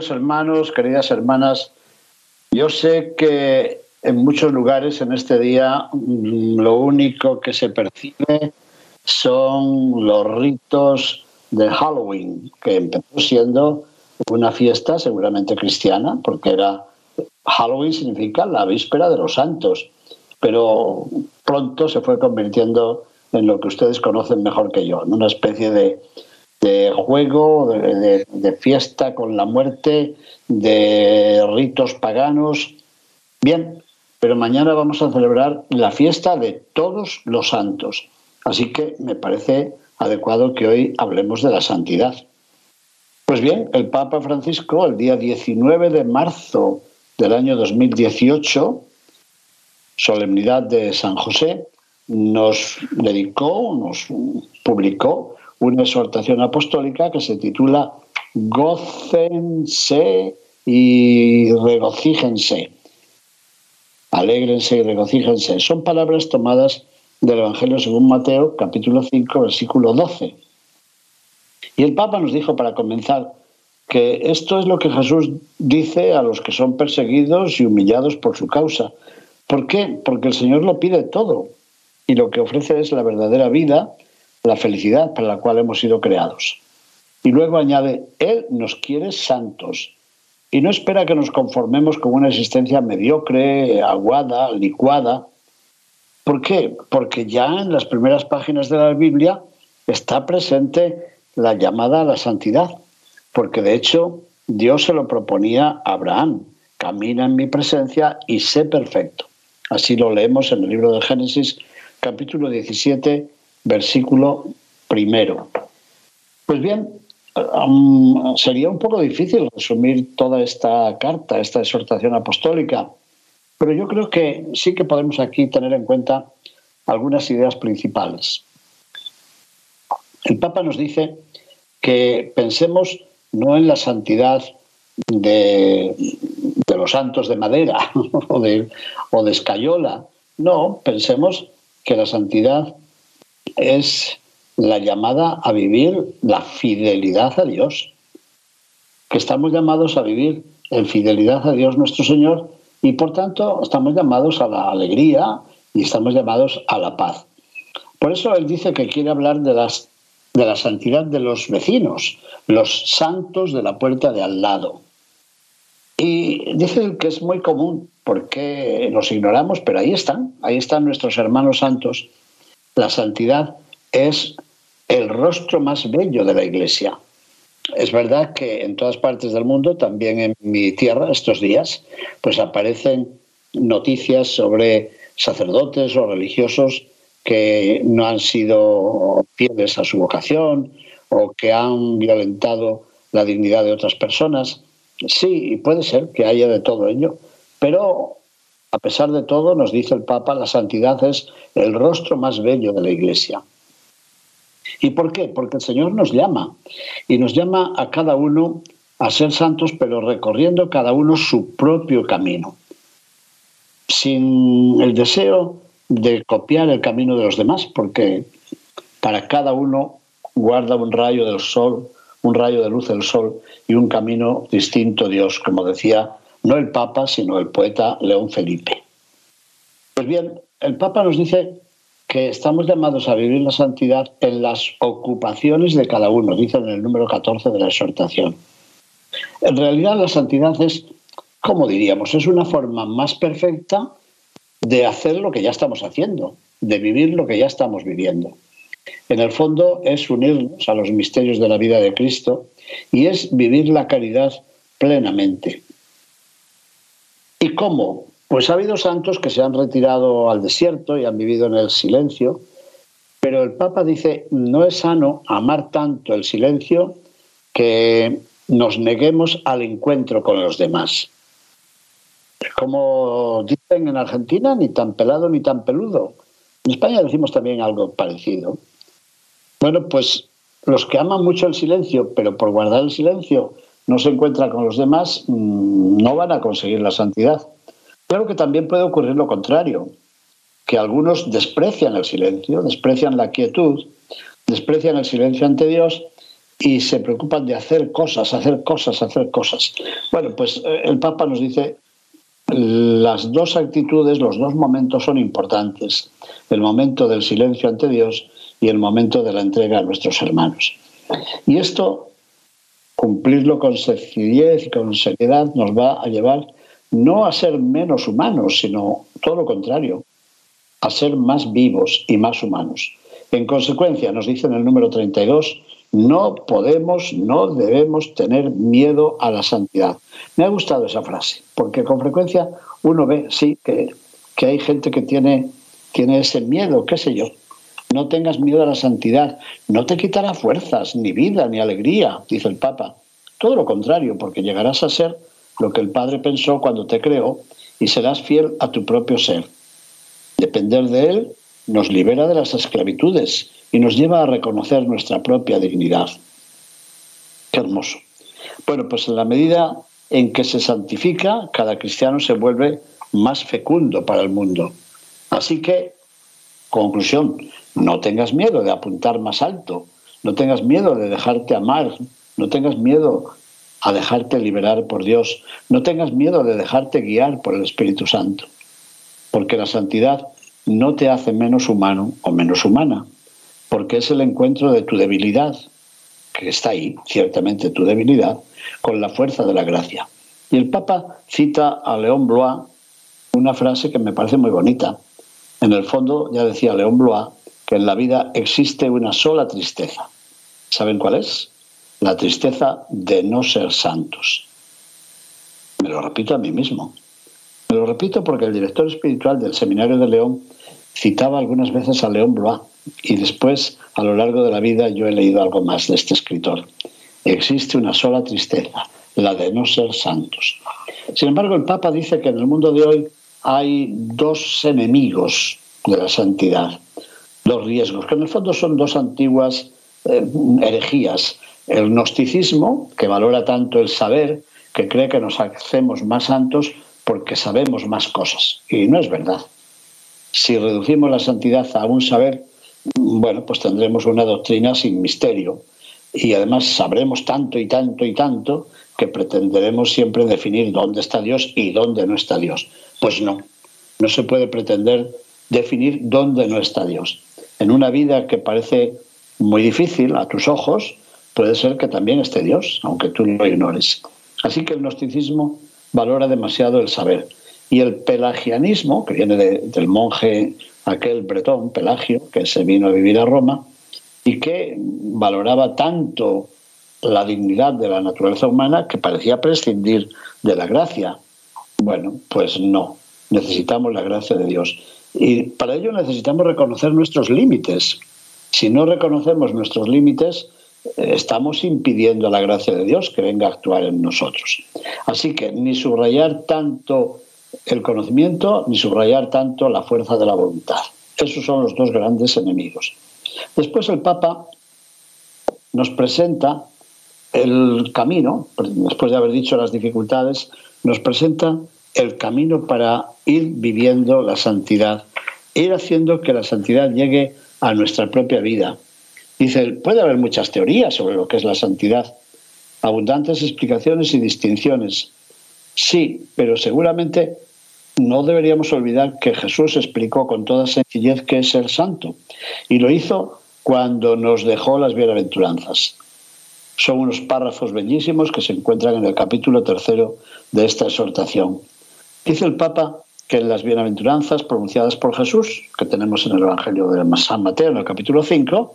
Queridos hermanos, queridas hermanas, yo sé que en muchos lugares en este día mm, lo único que se percibe son los ritos de Halloween, que empezó siendo una fiesta seguramente cristiana, porque era Halloween significa la víspera de los santos, pero pronto se fue convirtiendo en lo que ustedes conocen mejor que yo, en una especie de, juego, de fiesta con la muerte, de ritos paganos. Bien, pero mañana vamos a celebrar la fiesta de todos los santos. Así que me parece adecuado que hoy hablemos de la santidad. Pues bien, el Papa Francisco, el día 19 de marzo del año 2018, solemnidad de San José, nos dedicó, nos publicó una exhortación apostólica que se titula Gócense y regocíjense. Alégrense y regocíjense. Son palabras tomadas del Evangelio según Mateo, capítulo 5, versículo 12. Y el Papa nos dijo para comenzar que esto es lo que Jesús dice a los que son perseguidos y humillados por su causa. ¿Por qué? Porque el Señor lo pide todo y lo que ofrece es la verdadera vida, la felicidad para la cual hemos sido creados. Y luego añade, Él nos quiere santos y no espera que nos conformemos con una existencia mediocre, aguada, licuada, ¿Por qué? Porque ya en las primeras páginas de la Biblia está presente la llamada a la santidad, porque de hecho Dios se lo proponía a Abraham, camina en mi presencia y sé perfecto. Así lo leemos en el libro de Génesis, capítulo 17, versículo primero. Pues bien, sería un poco difícil resumir toda esta carta, esta exhortación apostólica, pero yo creo que sí que podemos aquí tener en cuenta algunas ideas principales. El Papa nos dice que pensemos no en la santidad de, los santos de madera o de, o de escayola, no, pensemos que la santidad es la llamada a vivir la fidelidad a Dios, que estamos llamados a vivir en fidelidad a Dios nuestro Señor y por tanto estamos llamados a la alegría y estamos llamados a la paz. Por eso él dice que quiere hablar de, las, de la santidad de los vecinos, los santos de la puerta de al lado. Y dice que es muy común porque los ignoramos, pero ahí están, ahí están nuestros hermanos santos. La santidad es el rostro más bello de la iglesia. Es verdad que en todas partes del mundo, también en mi tierra, estos días, pues aparecen noticias sobre sacerdotes o religiosos que no han sido fieles a su vocación o que han violentado la dignidad de otras personas. Sí, puede ser que haya de todo ello, pero a pesar de todo, nos dice el Papa, la santidad es el rostro más bello de la Iglesia. ¿Y por qué? Porque el Señor nos llama y nos llama a cada uno a ser santos, pero recorriendo cada uno su propio camino, sin el deseo de copiar el camino de los demás, porque para cada uno guarda un rayo del sol, un rayo de luz del sol y un camino distinto Dios, como decía no el Papa, sino el poeta León Felipe. Pues bien, el Papa nos dice que estamos llamados a vivir la santidad en las ocupaciones de cada uno, dice en el número 14 de la exhortación. En realidad la santidad es, como diríamos, es una forma más perfecta de hacer lo que ya estamos haciendo, de vivir lo que ya estamos viviendo. En el fondo es unirnos a los misterios de la vida de Cristo y es vivir la caridad plenamente. ¿Y cómo? Pues ha habido santos que se han retirado al desierto y han vivido en el silencio, Pero el Papa dice, no es sano amar tanto el silencio que nos neguemos al encuentro con los demás. Como dicen en Argentina, ni tan pelado ni tan peludo. En España decimos también algo parecido. Bueno, pues los que aman mucho el silencio, pero por guardar el silencio no se encuentran con los demás, mm, no van a conseguir la santidad. Claro que también puede ocurrir lo contrario, que algunos desprecian el silencio, desprecian la quietud, desprecian el silencio ante Dios y se preocupan de hacer cosas, hacer cosas, hacer cosas. Bueno, pues eh, el Papa nos dice, las dos actitudes, los dos momentos son importantes, el momento del silencio ante Dios y el momento de la entrega a nuestros hermanos. Y esto, cumplirlo con sencillez y con seriedad, nos va a llevar no a ser menos humanos, sino todo lo contrario, a ser más vivos y más humanos. En consecuencia, nos dice en el número 32, no podemos, no debemos tener miedo a la santidad. Me ha gustado esa frase, porque con frecuencia uno ve, sí, que, que hay gente que tiene, tiene ese miedo, qué sé yo. No tengas miedo a la santidad, no te quitará fuerzas, ni vida, ni alegría, dice el Papa. Todo lo contrario, porque llegarás a ser lo que el Padre pensó cuando te creó y serás fiel a tu propio ser. Depender de Él nos libera de las esclavitudes y nos lleva a reconocer nuestra propia dignidad. Qué hermoso. Bueno, pues en la medida en que se santifica, cada cristiano se vuelve más fecundo para el mundo. Así que, conclusión, no tengas miedo de apuntar más alto, no tengas miedo de dejarte amar, no tengas miedo a dejarte liberar por Dios, no tengas miedo de dejarte guiar por el Espíritu Santo, porque la santidad no te hace menos humano o menos humana, porque es el encuentro de tu debilidad, que está ahí, ciertamente tu debilidad, con la fuerza de la gracia. Y el Papa cita a León Blois una frase que me parece muy bonita. En el fondo, ya decía León Blois, que en la vida existe una sola tristeza. ¿Saben cuál es? La tristeza de no ser santos. Me lo repito a mí mismo. Me lo repito porque el director espiritual del Seminario de León citaba algunas veces a León Blois y después, a lo largo de la vida, yo he leído algo más de este escritor. Existe una sola tristeza, la de no ser santos. Sin embargo, el Papa dice que en el mundo de hoy hay dos enemigos de la santidad, dos riesgos, que en el fondo son dos antiguas eh, herejías. El gnosticismo, que valora tanto el saber, que cree que nos hacemos más santos porque sabemos más cosas. Y no es verdad. Si reducimos la santidad a un saber, bueno, pues tendremos una doctrina sin misterio. Y además sabremos tanto y tanto y tanto que pretenderemos siempre definir dónde está Dios y dónde no está Dios. Pues no, no se puede pretender definir dónde no está Dios. En una vida que parece muy difícil a tus ojos, puede ser que también esté Dios, aunque tú lo ignores. Así que el gnosticismo valora demasiado el saber. Y el pelagianismo, que viene del monje aquel bretón, Pelagio, que se vino a vivir a Roma y que valoraba tanto la dignidad de la naturaleza humana que parecía prescindir de la gracia. Bueno, pues no, necesitamos la gracia de Dios. Y para ello necesitamos reconocer nuestros límites. Si no reconocemos nuestros límites, estamos impidiendo a la gracia de Dios que venga a actuar en nosotros. Así que ni subrayar tanto el conocimiento ni subrayar tanto la fuerza de la voluntad. Esos son los dos grandes enemigos. Después el Papa nos presenta el camino, después de haber dicho las dificultades, nos presenta el camino para ir viviendo la santidad, ir haciendo que la santidad llegue a nuestra propia vida. Dice, puede haber muchas teorías sobre lo que es la santidad, abundantes explicaciones y distinciones, Sí, pero seguramente no deberíamos olvidar que Jesús explicó con toda sencillez qué es ser santo y lo hizo cuando nos dejó las bienaventuranzas. Son unos párrafos bellísimos que se encuentran en el capítulo tercero de esta exhortación. Dice el Papa que en las bienaventuranzas pronunciadas por Jesús, que tenemos en el Evangelio de San Mateo, en el capítulo 5,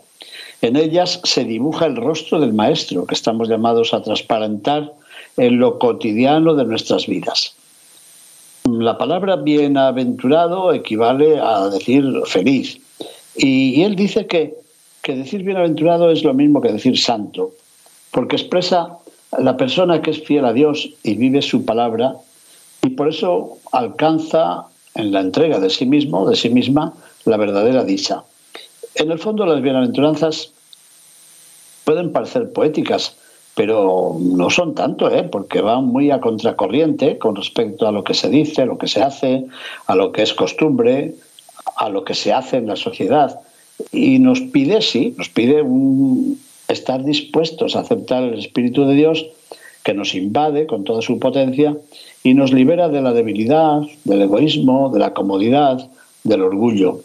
en ellas se dibuja el rostro del Maestro, que estamos llamados a transparentar en lo cotidiano de nuestras vidas. La palabra bienaventurado equivale a decir feliz Y, él dice que, que decir bienaventurado es lo mismo que decir santo, porque expresa la persona que es fiel a Dios y vive su palabra y por eso alcanza en la entrega de sí mismo, de sí misma, la verdadera dicha. En el fondo las bienaventuranzas pueden parecer poéticas, pero no son tanto, ¿eh? porque van muy a contracorriente con respecto a lo que se dice, a lo que se hace, a lo que es costumbre, a lo que se hace en la sociedad. Y nos pide, sí, nos pide estar dispuestos a aceptar el Espíritu de Dios que nos invade con toda su potencia y nos libera de la debilidad, del egoísmo, de la comodidad, del orgullo.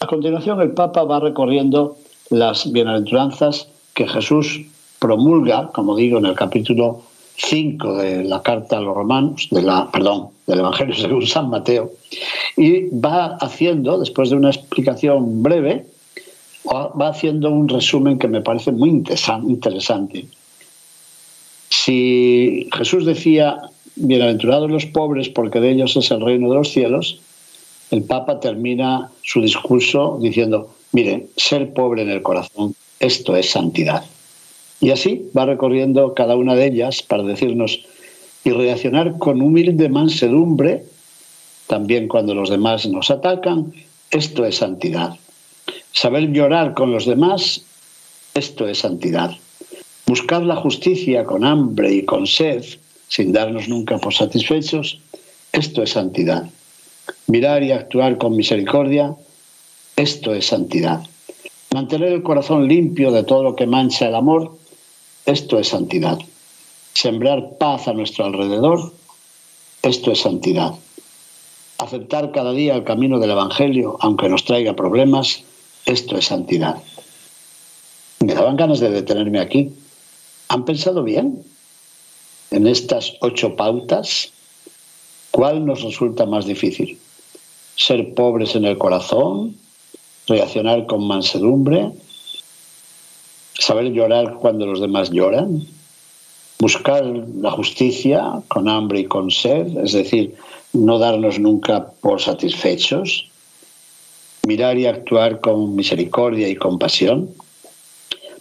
A continuación, el Papa va recorriendo las bienaventuranzas que Jesús promulga, como digo, en el capítulo 5 de la carta a los romanos, de la, perdón, del Evangelio según San Mateo, y va haciendo, después de una explicación breve, va haciendo un resumen que me parece muy interesante. Si Jesús decía, bienaventurados los pobres porque de ellos es el reino de los cielos, el Papa termina su discurso diciendo, miren, ser pobre en el corazón, esto es santidad. Y así va recorriendo cada una de ellas para decirnos, y reaccionar con humilde mansedumbre, también cuando los demás nos atacan, esto es santidad. Saber llorar con los demás, esto es santidad. Buscar la justicia con hambre y con sed, sin darnos nunca por satisfechos, esto es santidad. Mirar y actuar con misericordia, esto es santidad. Mantener el corazón limpio de todo lo que mancha el amor, esto es santidad. Sembrar paz a nuestro alrededor, esto es santidad. Aceptar cada día el camino del Evangelio, aunque nos traiga problemas, esto es santidad. Me daban ganas de detenerme aquí. ¿Han pensado bien? en estas ocho pautas, ¿cuál nos resulta más difícil? ¿Ser pobres en el corazón? ¿Reaccionar con mansedumbre? ¿Saber llorar cuando los demás lloran? ¿Buscar la justicia con hambre y con sed? Es decir, no darnos nunca por satisfechos. ¿Mirar y actuar con misericordia y compasión?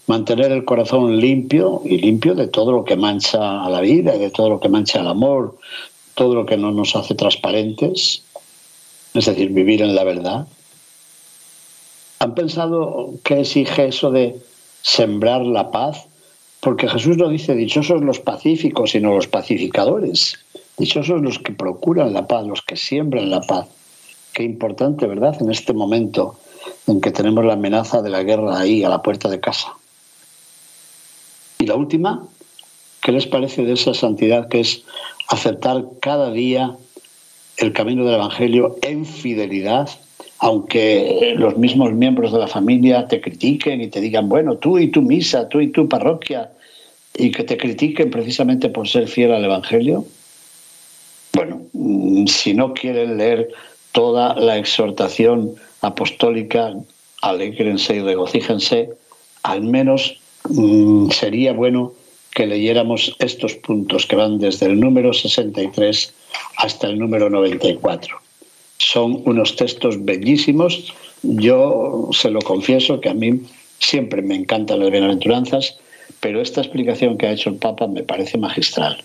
mantener el corazón limpio y limpio de todo lo que mancha a la vida de todo lo que mancha el amor, todo lo que no nos hace transparentes, es decir, vivir en la verdad. ¿Han pensado qué exige eso de sembrar la paz? Porque Jesús no dice dichosos los pacíficos, sino los pacificadores. Dichosos los que procuran la paz, los que siembran la paz. Qué importante, ¿verdad? En este momento en que tenemos la amenaza de la guerra ahí a la puerta de casa. Y la última, ¿qué les parece de esa santidad que es aceptar cada día el camino del Evangelio en fidelidad, aunque los mismos miembros de la familia te critiquen y te digan, bueno, tú y tu misa, tú y tu parroquia, y que te critiquen precisamente por ser fiel al Evangelio? Bueno, mm, si no quieren leer toda la exhortación apostólica, alegrense y regocíjense, al menos Mm, sería bueno que leyéramos estos puntos que van desde el número 63 hasta el número 94. Son unos textos bellísimos. Yo se lo confieso que a mí siempre me encantan las bienaventuranzas, pero esta explicación que ha hecho el Papa me parece magistral.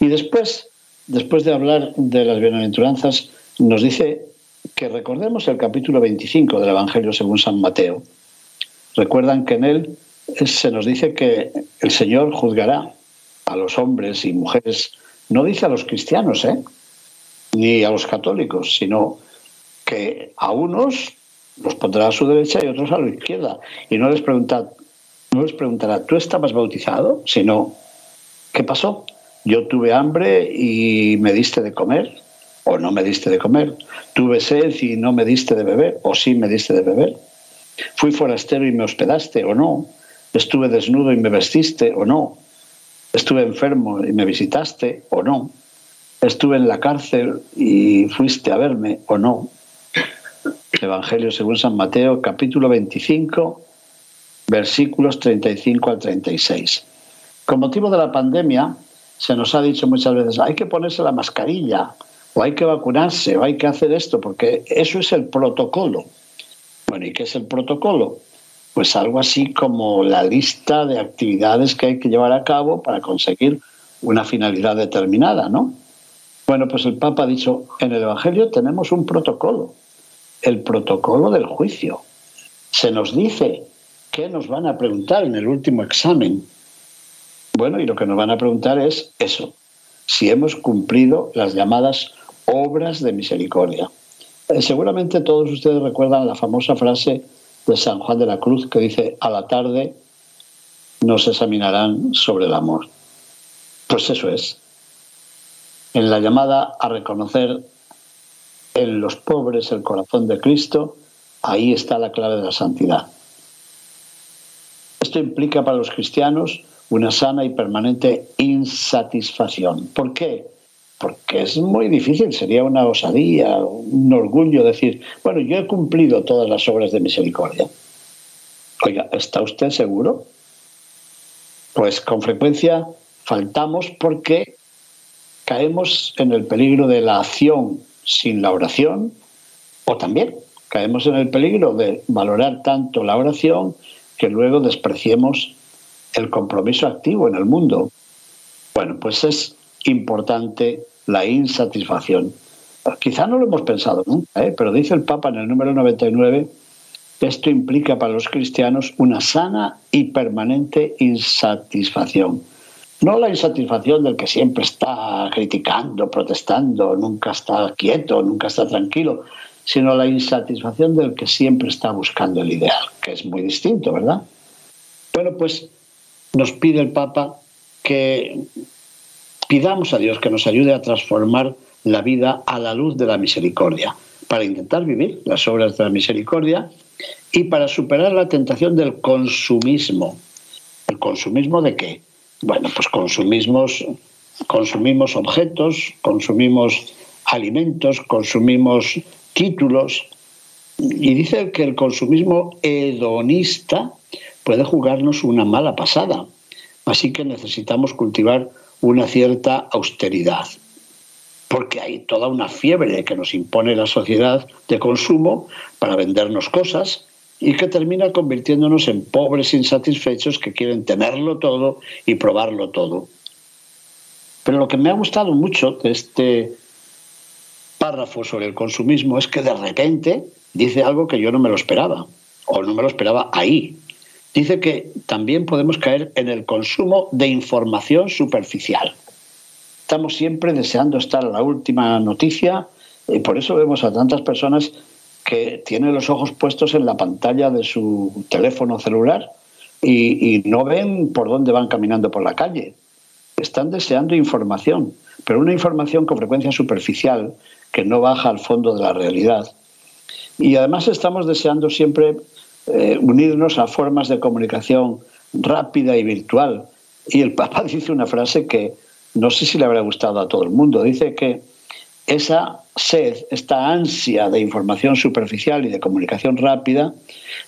Y después, después de hablar de las bienaventuranzas, nos dice que recordemos el capítulo 25 del Evangelio según San Mateo. Recuerdan que en él se nos dice que el Señor juzgará a los hombres y mujeres, no dice a los cristianos, ¿eh? ni a los católicos, sino que a unos los pondrá a su derecha y otros a la izquierda. Y no les, pregunta, no les preguntará, ¿tú estabas bautizado? Sino, ¿qué pasó? Yo tuve hambre y me diste de comer, o no me diste de comer. Tuve sed y no me diste de beber, o sí me diste de beber. Fui forastero y me hospedaste, o no. Estuve desnudo y me vestiste o no. Estuve enfermo y me visitaste o no. Estuve en la cárcel y fuiste a verme o no. Evangelio según San Mateo, capítulo 25, versículos 35 al 36. Con motivo de la pandemia, se nos ha dicho muchas veces, hay que ponerse la mascarilla, o hay que vacunarse, o hay que hacer esto, porque eso es el protocolo. Bueno, ¿y qué es el protocolo? Pues algo así como la lista de actividades que hay que llevar a cabo para conseguir una finalidad determinada, ¿no? Bueno, pues el Papa ha dicho, en el Evangelio tenemos un protocolo, el protocolo del juicio. Se nos dice qué nos van a preguntar en el último examen. Bueno, y lo que nos van a preguntar es eso, si hemos cumplido las llamadas obras de misericordia. Eh, seguramente todos ustedes recuerdan la famosa frase de San Juan de la Cruz que dice, a la tarde nos examinarán sobre el amor. Pues eso es. En la llamada a reconocer en los pobres el corazón de Cristo, ahí está la clave de la santidad. Esto implica para los cristianos una sana y permanente insatisfacción. ¿Por qué? Porque es muy difícil, sería una osadía, un orgullo decir, bueno, yo he cumplido todas las obras de misericordia. Oiga, ¿está usted seguro? Pues con frecuencia faltamos porque caemos en el peligro de la acción sin la oración o también caemos en el peligro de valorar tanto la oración que luego despreciemos el compromiso activo en el mundo. Bueno, pues es importante la insatisfacción. Quizá no lo hemos pensado nunca, ¿eh? pero dice el Papa en el número 99, esto implica para los cristianos una sana y permanente insatisfacción. No la insatisfacción del que siempre está criticando, protestando, nunca está quieto, nunca está tranquilo, sino la insatisfacción del que siempre está buscando el ideal, que es muy distinto, ¿verdad? Bueno, pues nos pide el Papa que Pidamos a Dios que nos ayude a transformar la vida a la luz de la misericordia, para intentar vivir las obras de la misericordia y para superar la tentación del consumismo. ¿El consumismo de qué? Bueno, pues consumimos, consumimos objetos, consumimos alimentos, consumimos títulos. Y dice que el consumismo hedonista puede jugarnos una mala pasada. Así que necesitamos cultivar una cierta austeridad, porque hay toda una fiebre que nos impone la sociedad de consumo para vendernos cosas y que termina convirtiéndonos en pobres insatisfechos que quieren tenerlo todo y probarlo todo. Pero lo que me ha gustado mucho de este párrafo sobre el consumismo es que de repente dice algo que yo no me lo esperaba, o no me lo esperaba ahí, dice que también podemos caer en el consumo de información superficial. Estamos siempre deseando estar a la última noticia y por eso vemos a tantas personas que tienen los ojos puestos en la pantalla de su teléfono celular y, no ven por dónde van caminando por la calle. Están deseando información, pero una información con frecuencia superficial que no baja al fondo de la realidad. Y además estamos deseando siempre eh, unirnos a formas de comunicación rápida y virtual. Y el Papa dice una frase que no sé si le habrá gustado a todo el mundo. Dice que esa sed, esta ansia de información superficial y de comunicación rápida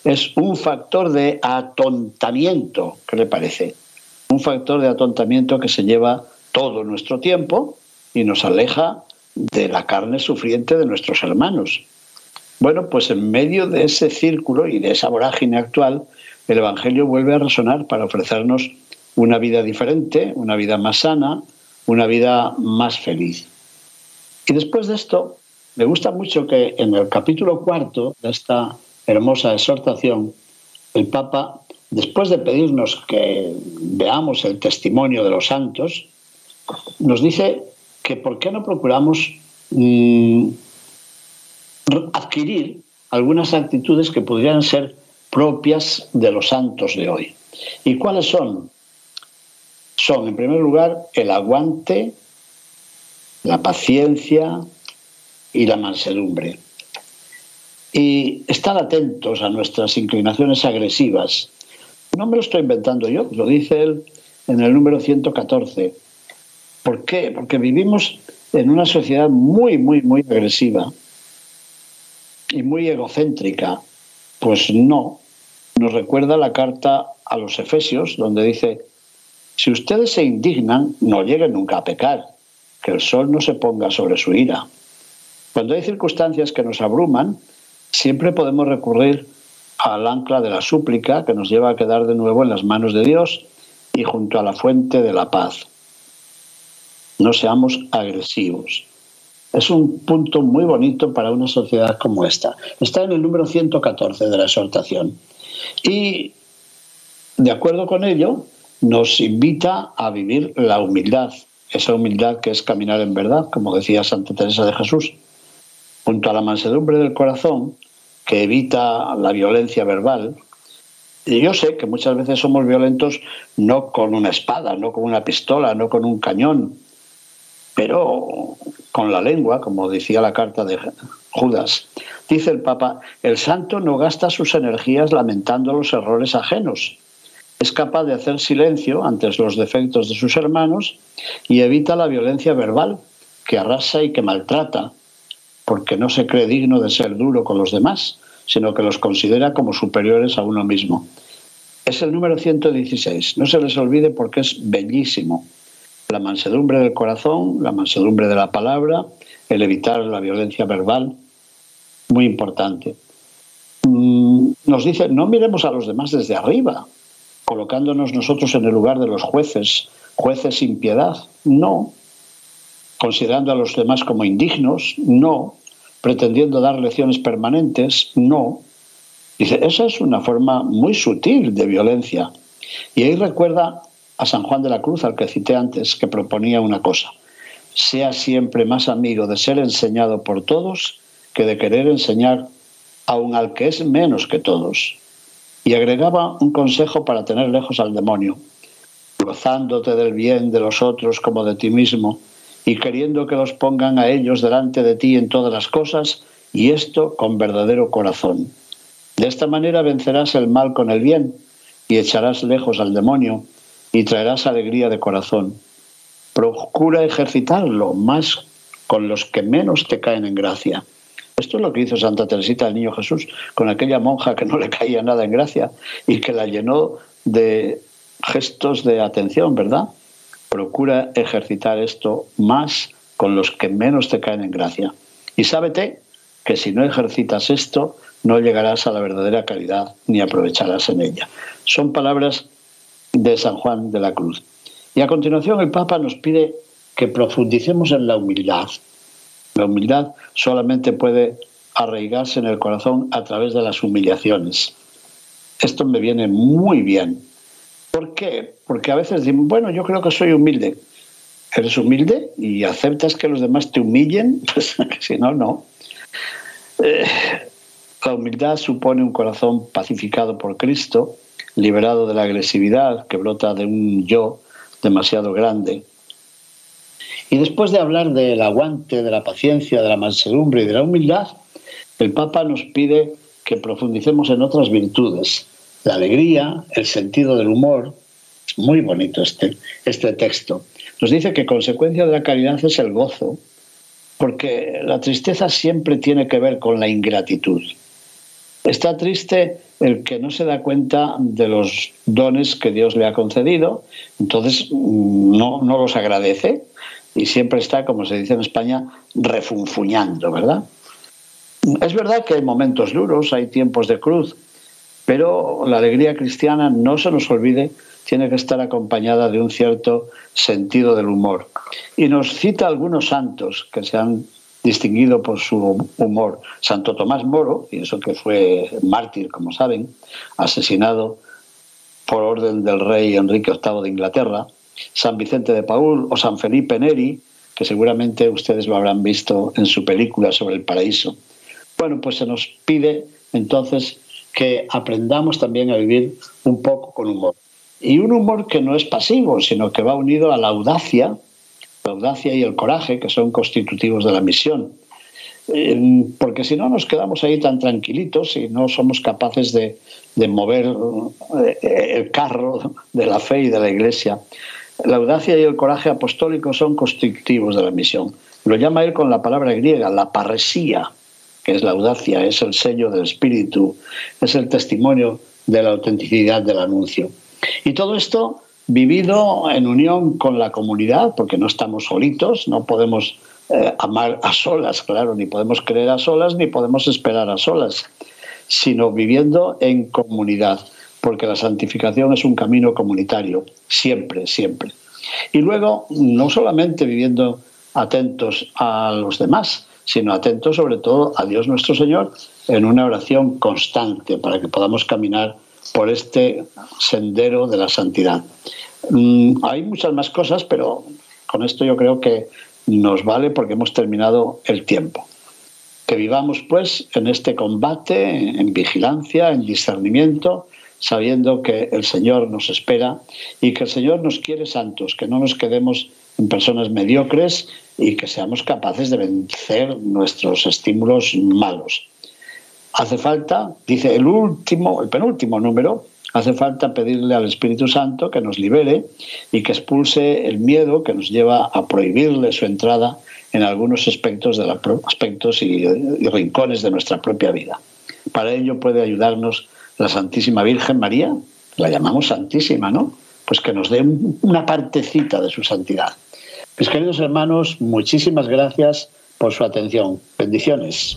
es un factor de atontamiento, ¿qué le parece? Un factor de atontamiento que se lleva todo nuestro tiempo y nos aleja de la carne sufriente de nuestros hermanos. Bueno, pues en medio de ese círculo y de esa vorágine actual, el Evangelio vuelve a resonar para ofrecernos una vida diferente, una vida más sana, una vida más feliz. Y después de esto, me gusta mucho que en el capítulo cuarto de esta hermosa exhortación, el Papa, después de pedirnos que veamos el testimonio de los santos, nos dice que por qué no procuramos mm, adquirir algunas actitudes que podrían ser propias de los santos de hoy. ¿Y cuáles son? Son, en primer lugar, el aguante, la paciencia y la mansedumbre. Y estar atentos a nuestras inclinaciones agresivas. No me lo estoy inventando yo, lo dice él en el número 114. ¿Por qué? Porque vivimos en una sociedad muy, muy, muy agresiva y muy egocéntrica. Pues no. Nos recuerda la carta a los Efesios, donde dice, si ustedes se indignan, no lleguen nunca a pecar, que el sol no se ponga sobre su ira. Cuando hay circunstancias que nos abruman, siempre podemos recurrir al ancla de la súplica que nos lleva a quedar de nuevo en las manos de Dios y junto a la fuente de la paz. No seamos agresivos. Es un punto muy bonito para una sociedad como esta. Está en el número 114 de la exhortación. Y de acuerdo con ello, nos invita a vivir la humildad, esa humildad que es caminar en verdad, como decía Santa Teresa de Jesús, junto a la mansedumbre del corazón, que evita la violencia verbal. Y yo sé que muchas veces somos violentos no con una espada, no con una pistola, no con un cañón, pero con la lengua, como decía la carta de Judas. Dice el Papa, el santo no gasta sus energías lamentando los errores ajenos. Es capaz de hacer silencio ante los defectos de sus hermanos y evita la violencia verbal que arrasa y que maltrata, porque no se cree digno de ser duro con los demás, sino que los considera como superiores a uno mismo. Es el número 116. No se les olvide porque es bellísimo la mansedumbre del corazón, la mansedumbre de la palabra, el evitar la violencia verbal, muy importante. Mm, nos dice, no miremos a los demás desde arriba, colocándonos nosotros en el lugar de los jueces, jueces sin piedad, no, considerando a los demás como indignos, no, pretendiendo dar lecciones permanentes, no. Dice, esa es una forma muy sutil de violencia. Y ahí recuerda a San Juan de la Cruz, al que cité antes, que proponía una cosa. Sea siempre más amigo de ser enseñado por todos que de querer enseñar aun al que es menos que todos. Y agregaba un consejo para tener lejos al demonio, gozándote del bien de los otros como de ti mismo, y queriendo que los pongan a ellos delante de ti en todas las cosas, y esto con verdadero corazón. De esta manera vencerás el mal con el bien, y echarás lejos al demonio, y traerás alegría de corazón. Procura ejercitarlo más con los que menos te caen en gracia. Esto es lo que hizo Santa Teresita del Niño Jesús con aquella monja que no le caía nada en gracia y que la llenó de gestos de atención, ¿verdad? Procura ejercitar esto más con los que menos te caen en gracia. Y sábete que si no ejercitas esto, no llegarás a la verdadera caridad ni aprovecharás en ella. Son palabras de San Juan de la Cruz. Y a continuación el Papa nos pide que profundicemos en la humildad. La humildad solamente puede arraigarse en el corazón a través de las humillaciones. Esto me viene muy bien. ¿Por qué? Porque a veces digo, bueno, yo creo que soy humilde. ¿Eres humilde y aceptas que los demás te humillen? Pues si no, no. Eh, la humildad supone un corazón pacificado por Cristo, liberado de la agresividad que brota de un yo demasiado grande. Y después de hablar del aguante, de la paciencia, de la mansedumbre y de la humildad, el Papa nos pide que profundicemos en otras virtudes, la alegría, el sentido del humor. Muy bonito este, este texto. Nos dice que consecuencia de la caridad es el gozo, porque la tristeza siempre tiene que ver con la ingratitud. Está triste el que no se da cuenta de los dones que Dios le ha concedido, entonces mm, no, no los agradece y siempre está, como se dice en España, refunfuñando, ¿verdad? Es verdad que hay momentos duros, hay tiempos de cruz, pero la alegría cristiana, no se nos olvide, tiene que estar acompañada de un cierto sentido del humor. Y nos cita algunos santos que se han distinguido por su humor. Santo Tomás Moro, y eso que fue mártir, como saben, asesinado por orden del rey Enrique VIII de Inglaterra, San Vicente de Paul o San Felipe Neri, que seguramente ustedes lo habrán visto en su película sobre el paraíso. Bueno, pues se nos pide entonces que aprendamos también a vivir un poco con humor. Y un humor que no es pasivo, sino que va unido a la audacia, la audacia y el coraje, que son constitutivos de la misión. Eh, porque si no nos quedamos ahí tan tranquilitos y no somos capaces de, de mover eh, el carro de la fe y de la iglesia. La audacia y el coraje apostólico son constitutivos de la misión. Lo llama él con la palabra griega, la parresía, que es la audacia, es el sello del espíritu, es el testimonio de la autenticidad del anuncio. Y todo esto vivido en unión con la comunidad, porque no estamos solitos, no podemos eh, amar a solas, claro, ni podemos creer a solas ni podemos esperar a solas, sino viviendo en comunidad, porque la santificación es un camino comunitario, siempre, siempre. Y luego, no solamente viviendo atentos a los demás, sino atentos sobre todo a Dios nuestro Señor en una oración constante para que podamos caminar por este sendero de la santidad. Mm, hay muchas más cosas, pero con esto yo creo que nos vale porque hemos terminado el tiempo. Que vivamos pues en este combate, en vigilancia, en discernimiento, sabiendo que el Señor nos espera y que el Señor nos quiere santos, que no nos quedemos en personas mediocres y que seamos capaces de vencer nuestros estímulos malos. Hace falta, dice el último, el penúltimo número, hace falta pedirle al Espíritu Santo que nos libere y que expulse el miedo que nos lleva a prohibirle su entrada en algunos aspectos, de la, aspectos y, y rincones de nuestra propia vida. Para ello puede ayudarnos la Santísima Virgen María, la llamamos Santísima, ¿no? Pues que nos dé una partecita de su santidad. Mis queridos hermanos, muchísimas gracias por su atención. Bendiciones.